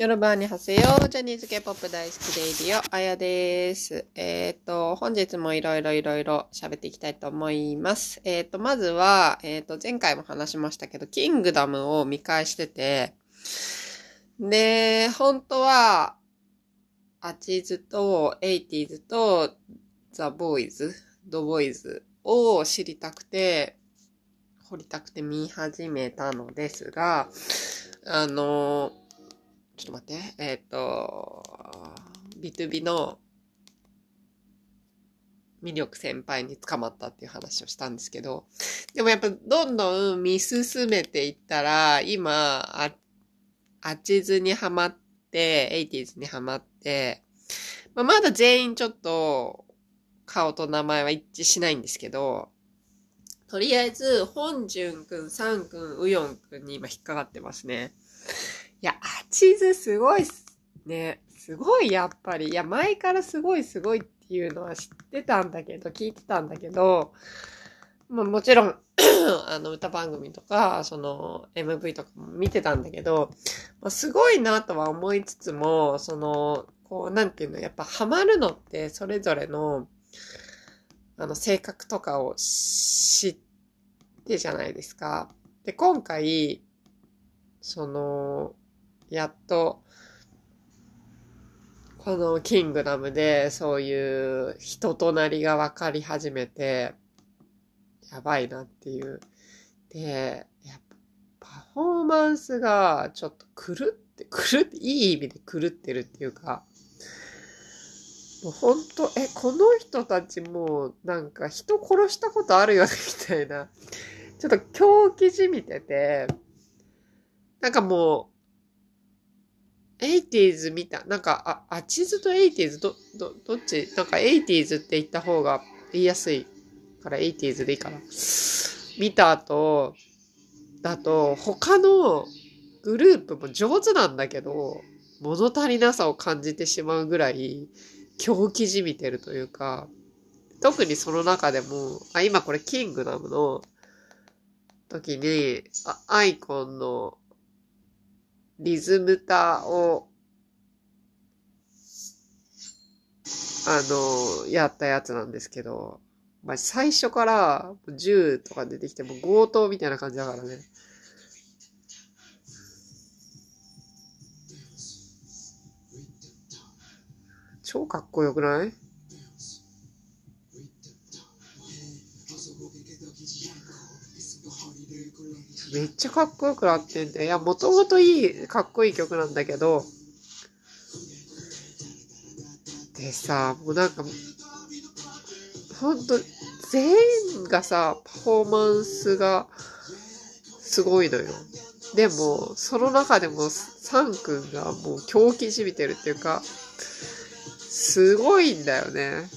여러분 안녕하세요 ジャニーズ K-POP 大好き radio、あやです。えっ、ー、と、本日もいろいろいろいろ喋っていきたいと思います。えっ、ー、と、まずは、えっ、ー、と、前回も話しましたけど、キングダムを見返してて、で、本当は、アチーズとエイティーズとザ・ボーイズ、ド・ボーイズを知りたくて、掘りたくて見始めたのですが、あのちょっと待って、えっ、ー、と、ビトビの魅力先輩に捕まったっていう話をしたんですけど、でもやっぱどんどん見進めていったら、今、あ、アチズにハマって、エイティーズにハマって、まあ、まだ全員ちょっと顔と名前は一致しないんですけど、とりあえず、本淳くん、サンくん、ウヨンくんに今引っかかってますね。いや、アチズすごいっすね。すごい、やっぱり。いや、前からすごいすごいっていうのは知ってたんだけど、聞いてたんだけど、まもちろん あの、歌番組とか、その、MV とかも見てたんだけど、まあ、すごいなとは思いつつも、その、こう、なんていうの、やっぱハマるのってそれぞれの、あの、性格とかを知ってじゃないですか。で、今回、その、やっと、このキングダムでそういう人となりが分かり始めて、やばいなっていう。で、やっぱパフォーマンスがちょっと狂って、狂って、いい意味で狂ってるっていうか、もうほんと、え、この人たちもなんか人殺したことあるよねみたいな、ちょっと狂気じみてて、なんかもう、エイティーズ見た。なんか、あ、アチズとエイティーズ、ど、ど、どっち？なんかエイティーズって言った方が言いやすいからエイティーズでいいかな。見た後、だと、他のグループも上手なんだけど、物足りなさを感じてしまうぐらい、狂気じみてるというか、特にその中でも、あ、今これキングダムの時に、あアイコンのリズムタを、あの、やったやつなんですけど、まあ、最初から銃とか出てきても強盗みたいな感じだからね。超かっこよくない？めっちゃかっこよくなってんだよ。いや、もともといい、かっこいい曲なんだけど、でさ、もうなんか、ほんと、全員がさ、パフォーマンスがすごいのよ。でも、その中でも、サン君がもう狂気じみてるっていうか、すごいんだよね。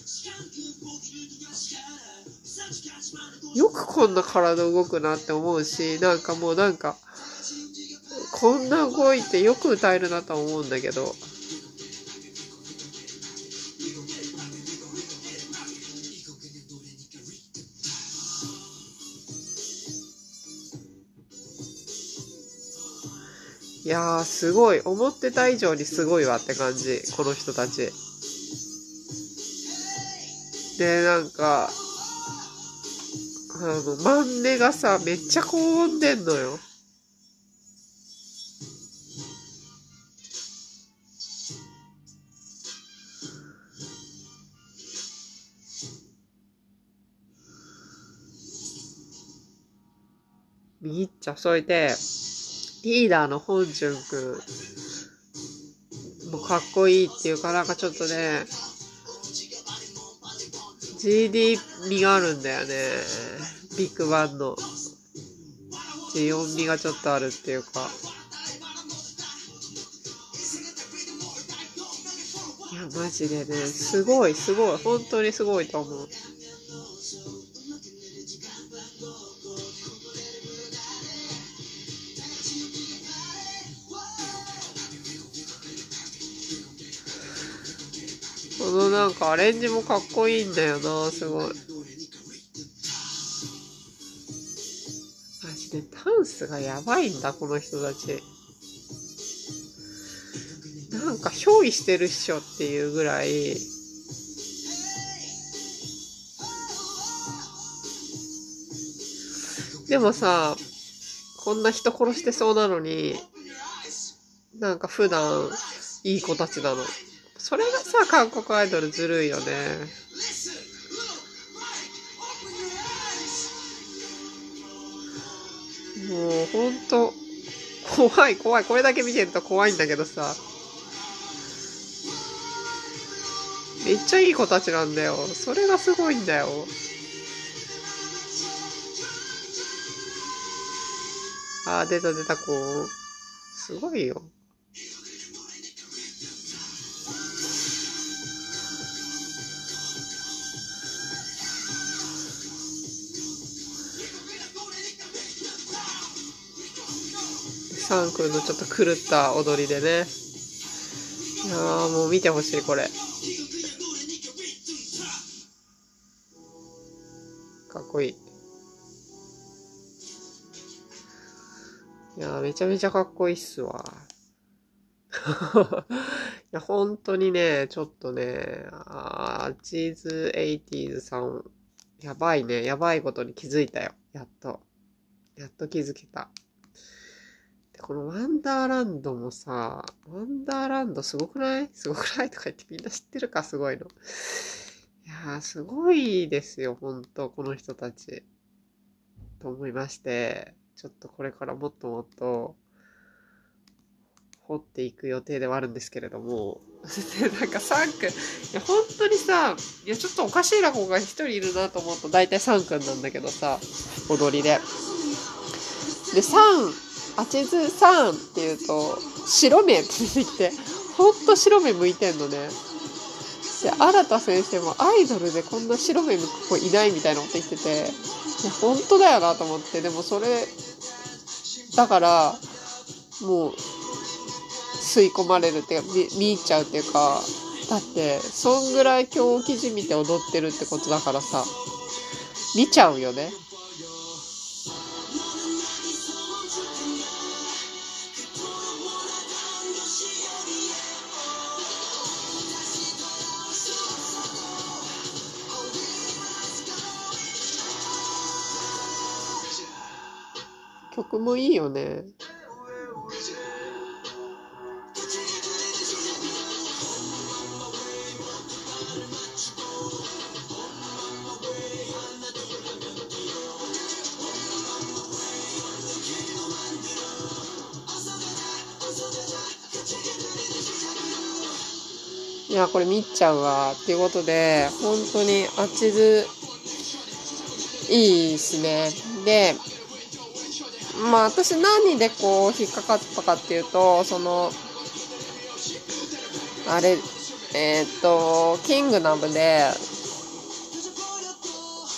よくこんな体動くなって思うし、なんかもうなんか、こんな動いてよく歌えるなと思うんだけど。いやー、すごい。思ってた以上にすごいわって感じ。この人たち。で、なんか、あの、マンネがさ、めっちゃ高音出んのよ。みっちゃ、それで、リーダーの本淳くんもうかっこいいっていうか、なんかちょっとね、GD 味があるんだよね。ビッグバンの。G4 味がちょっとあるっていうか。いや、マジでね、すごい、すごい、本当にすごいと思う。このなんかアレンジもかっこいいんだよな、すごい。マジでダンスがやばいんだ、この人たち。なんか憑依してるっしょっていうぐらい、でもさ、こんな人殺してそうなのに、なんか普段いい子たちなの。それがさ、韓国アイドルずるいよね。もうほんと、怖い怖い。これだけ見てると怖いんだけどさ。めっちゃいい子たちなんだよ。それがすごいんだよ。あー、出た出た子。すごいよ。サン君のちょっと狂った踊りでね。いやーもう見てほしい、これ。かっこいい。いやーめちゃめちゃかっこいいっすわ。いや、本当にね、ちょっとね、あーチーズ80さん、やばいね。やばいことに気づいたよ。やっと。やっと気づけた。このワンダーランドもさ、ワンダーランドすごくない？すごくない？とか言ってみんな知ってるか？すごいの。いやー、すごいですよ、ほんと、この人たち。と思いまして、ちょっとこれからもっともっと、掘っていく予定ではあるんですけれども。なんかサン君、いや、本当にさ、いや、ちょっとおかしいな子が一人いるなと思うと、大体サン君なんだけどさ、踊りで。で、サン、あちずさんって言うと、白目って出てきて、ほんと白目向いてんのね。で、新田先生もアイドルでこんな白目向く子いないみたいなこと言ってて、いや、本当だよなと思って、でもそれ、だから、もう、吸い込まれるっていうか、見見入っちゃうっていうか、だって、そんぐらい今日記事見て踊ってるってことだからさ、見ちゃうよね。もいいよね。いや、これ見っちゃうわ。っていうことで、本当にあちず、いいっすね。で、まあ私何でこう引っかかったかっていうと、その、あれ、えーっと、キングダムで、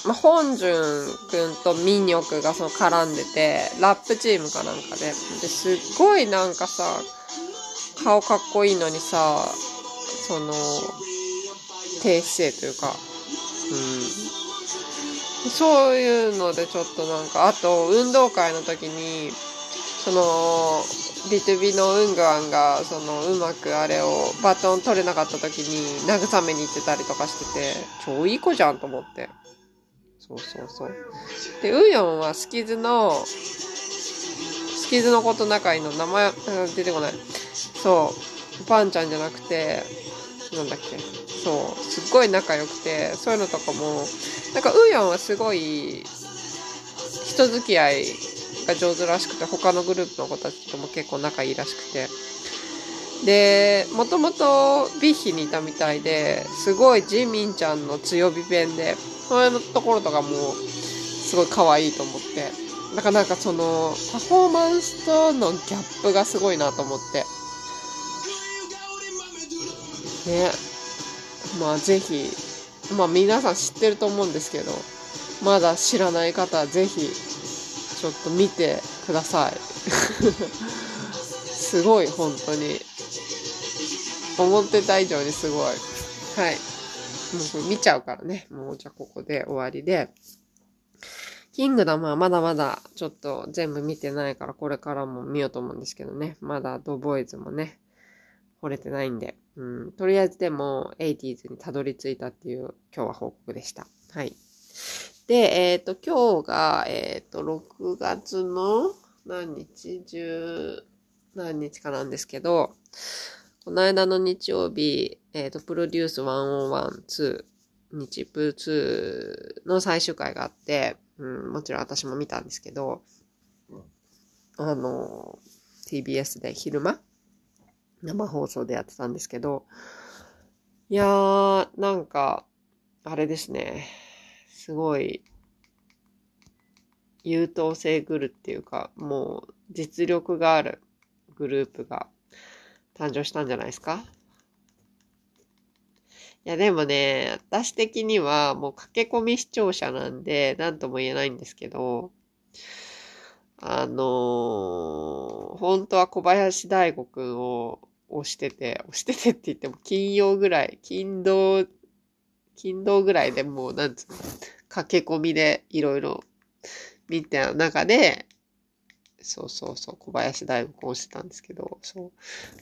まあ、本潤くんとミニョクがその絡んでて、ラップチームかなんかで。で、すっごいなんかさ、顔かっこいいのにさ、その、低姿勢というか、うん。そういうのでちょっとなんか、あと、運動会の時に、その、ビトゥビのウングアンが、その、うまくあれを、バトン取れなかった時に、慰めに行ってたりとかしてて、超いい子じゃんと思って。そうそうそう。で、ウヨンはスキズの、スキズの子と仲いいの、名前、出てこない。そう、パンちゃんじゃなくて、なんだっけ。そう、すっごい仲良くて、そういうのとかも、なんかウヨンはすごい、人付き合いが上手らしくて、他のグループの子たちとも結構仲いいらしくて。で、もともとビッヒにいたみたいで、すごいジミンちゃんの強火弁で、そういうところとかも、すごい可愛いと思って。だかなかその、パフォーマンスとのギャップがすごいなと思って。ね。まあぜひ、まあ皆さん知ってると思うんですけど、まだ知らない方はぜひ、ちょっと見てください。すごい、本当に。思ってた以上にすごい。はい。もう見ちゃうからね。もうじゃあここで終わりで。キングダムはまだまだちょっと全部見てないからこれからも見ようと思うんですけどね。まだドボーイズもね。掘れてないんで、うん、とりあえずでも 80s にたどり着いたっていう今日は報告でした。はい。で、えっ、ー、と、今日が、えっ、ー、と、6月の何日 ?10 何日かなんですけど、この間の日曜日、えっ、ー、と、プロデュース101-2、日プ2の最終回があって、うん、もちろん私も見たんですけど、あの、TBS で昼間生放送でやってたんですけど、いやー、なんか、あれですね。すごい、優等生グルっていうか、もう実力があるグループが誕生したんじゃないですかいや、でもね、私的にはもう駆け込み視聴者なんで、なんとも言えないんですけど、あのー、本当は小林大吾くんを押してて、押しててって言っても金曜ぐらい、金土、金土ぐらいでもう、なんつうの、駆け込みでいろいろ見た中で、そうそうそう、小林大吾くんをしてたんですけど、そ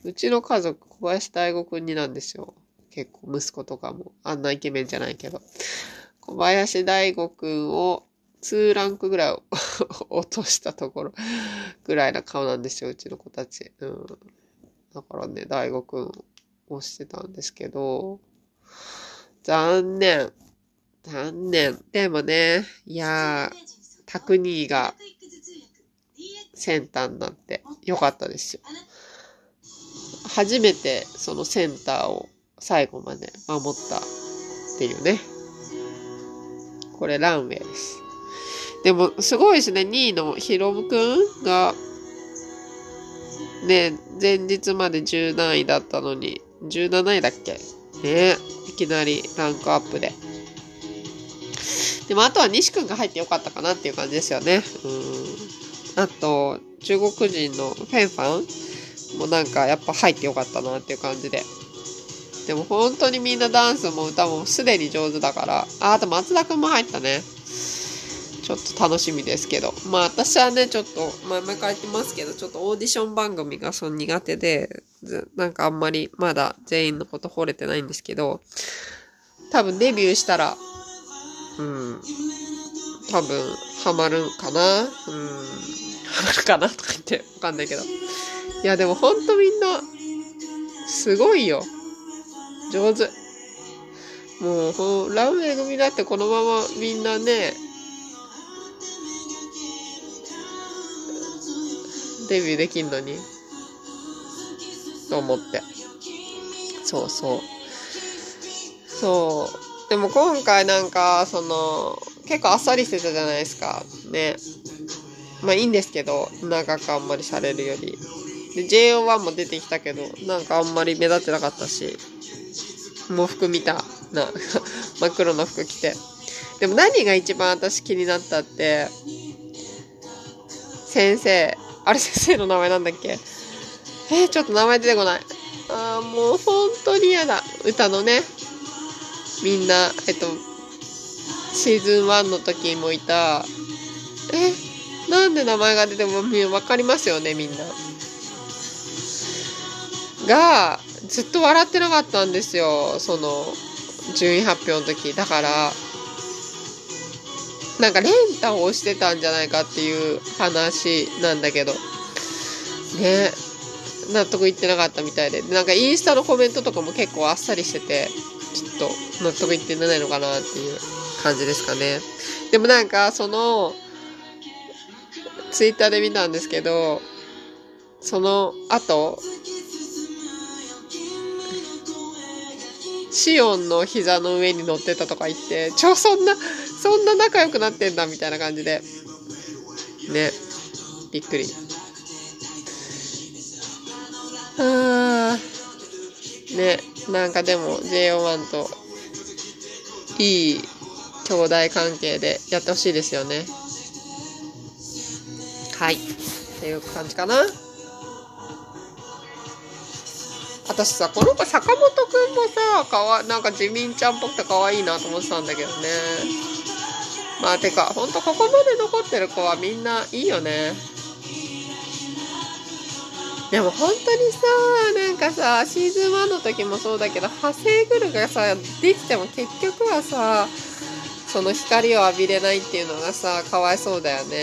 う。うちの家族、小林大吾くんになんですよ。結構息子とかも、あんなイケメンじゃないけど。小林大吾くんを2ランクぐらい落としたところぐらいな顔なんですよ、うちの子たち。うん。だからね、大悟くん押してたんですけど、残念。残念。でもね、いやー、タクニーがセンターになってよかったですよ。初めてそのセンターを最後まで守ったっていうね。これランウェイです。でも、すごいですね。2位のヒロムくんが、ね、前日まで10何位だったのに、17位だっけ？ねいきなりランクアップで。でもあとは西くんが入ってよかったかなっていう感じですよね。うん。あと、中国人のフェンファンもなんかやっぱ入ってよかったなっていう感じで。でも本当にみんなダンスも歌もすでに上手だから。あ、あと松田くんも入ったね。ちょっと楽しみですけど。まあ私はね、ちょっと前々から言ってますけど、ちょっとオーディション番組がその苦手で、なんかあんまりまだ全員のこと惚れてないんですけど、多分デビューしたら、うん、多分ハマるんかなうん、ハマるかなとか言ってわかんないけど。いやでもほんとみんな、すごいよ。上手。もう、ランウェイ組だってこのままみんなね、デビューできんのに。と思って。そうそう。そう。でも今回なんか、その、結構あっさりしてたじゃないですか。ね。まあいいんですけど、長くあんまりされるより。で、JO1 も出てきたけど、なんかあんまり目立ってなかったし、もう服見た。な、真っ黒の服着て。でも何が一番私気になったって、先生、あれ先生の名前なんだっけ？えー、ちょっと名前出てこない。ああ、もう本当に嫌だ。歌のね。みんな、えっと、シーズン1の時もいた、え、なんで名前が出てもわかりますよね、みんな。が、ずっと笑ってなかったんですよ。その、順位発表の時。だから、なんかレンタをしてたんじゃないかっていう話なんだけど。ね納得いってなかったみたいで。なんかインスタのコメントとかも結構あっさりしてて、ちょっと納得いってないのかなっていう感じですかね。でもなんか、その、ツイッターで見たんですけど、その後、シオンの膝の上に乗ってたとか言って、ちょ、そんな、そんな仲良くなってんだみたいな感じで。ね。びっくり。あー。ね。なんかでも JO1 といい兄弟関係でやってほしいですよね。はい。っていう感じかな。私さ、この子坂本くんもさ、かわ、なんか地味ちゃんっぽくて可愛いなと思ってたんだけどね。まあ、てか、ほんとここまで残ってる子はみんないいよね。でも本当にさ、なんかさ、シーズン1の時もそうだけど、派生グルがさ、できても結局はさ、その光を浴びれないっていうのがさ、かわいそうだよね。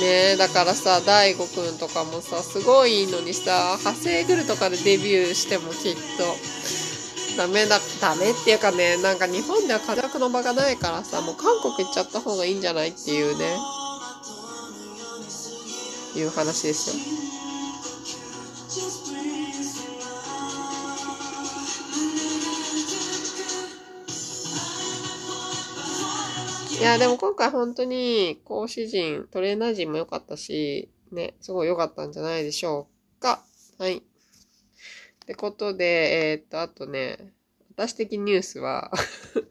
ねだからさ、大悟くんとかもさ、すごいいいのにさ、派生グルとかでデビューしてもきっと、ダメだ、ダメっていうかね、なんか日本では活躍の場がないからさ、もう韓国行っちゃった方がいいんじゃないっていうね。いう話ですよ。いや、でも今回本当に講師陣、トレーナー陣も良かったし、ね、すごい良かったんじゃないでしょうか。はい。ってことで、えー、っと、あとね、私的ニュースは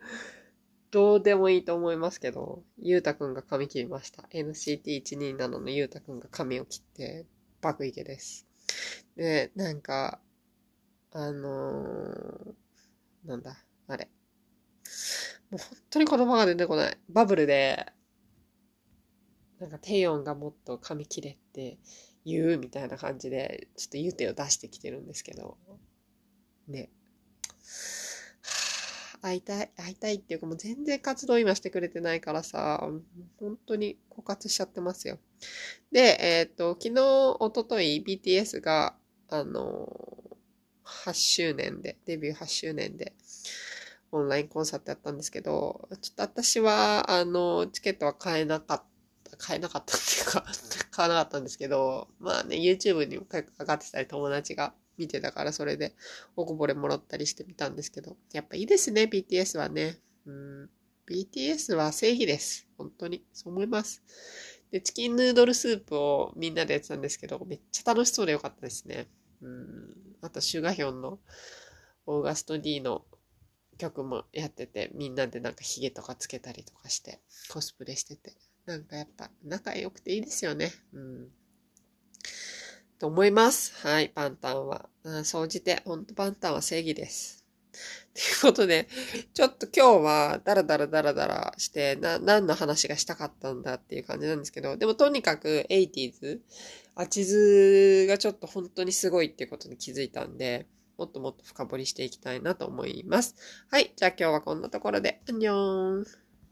どうでもいいと思いますけど、ゆうたくんが髪切りました。NCT127 のゆうたくんが髪を切って、爆イケです。で、なんか、あのー、なんだ、あれ。もう本当に言葉が出てこない。バブルで、なんかテヨンがもっと髪切れって言うみたいな感じで、ちょっと言うてを出してきてるんですけど、ね。会いたい、会いたいっていうかもう全然活動今してくれてないからさ、本当に枯渇しちゃってますよ。で、えっ、ー、と、昨日、おととい BTS が、あの8周年で、デビュー8周年で、オンラインコンサートやったんですけど、ちょっと私は、あの、チケットは買えなかった、買えなかったっていうか 買わなかったんですけど、まあね、YouTube にも上がってたり友達が見てたから、それでおこぼれもらったりしてみたんですけど、やっぱいいですね、BTS はね。うん、BTS は正義です。本当に。そう思います。で、チキンヌードルスープをみんなでやってたんですけど、めっちゃ楽しそうでよかったですね。うん。あと、シュガヒョンのオーガスト D の曲もやってて、みんなでなんかヒゲとかつけたりとかして、コスプレしてて。なんかやっぱ仲良くていいですよね。うん。と思います。はい、パンタンは。総じて、ほんとパンタンは正義です。ということで、ちょっと今日はダラダラダラダラして、な、何の話がしたかったんだっていう感じなんですけど、でもとにかく 80s、アチズがちょっと本当にすごいっていうことに気づいたんで、もっともっと深掘りしていきたいなと思います。はい。じゃあ今日はこんなところで、アンニョーン。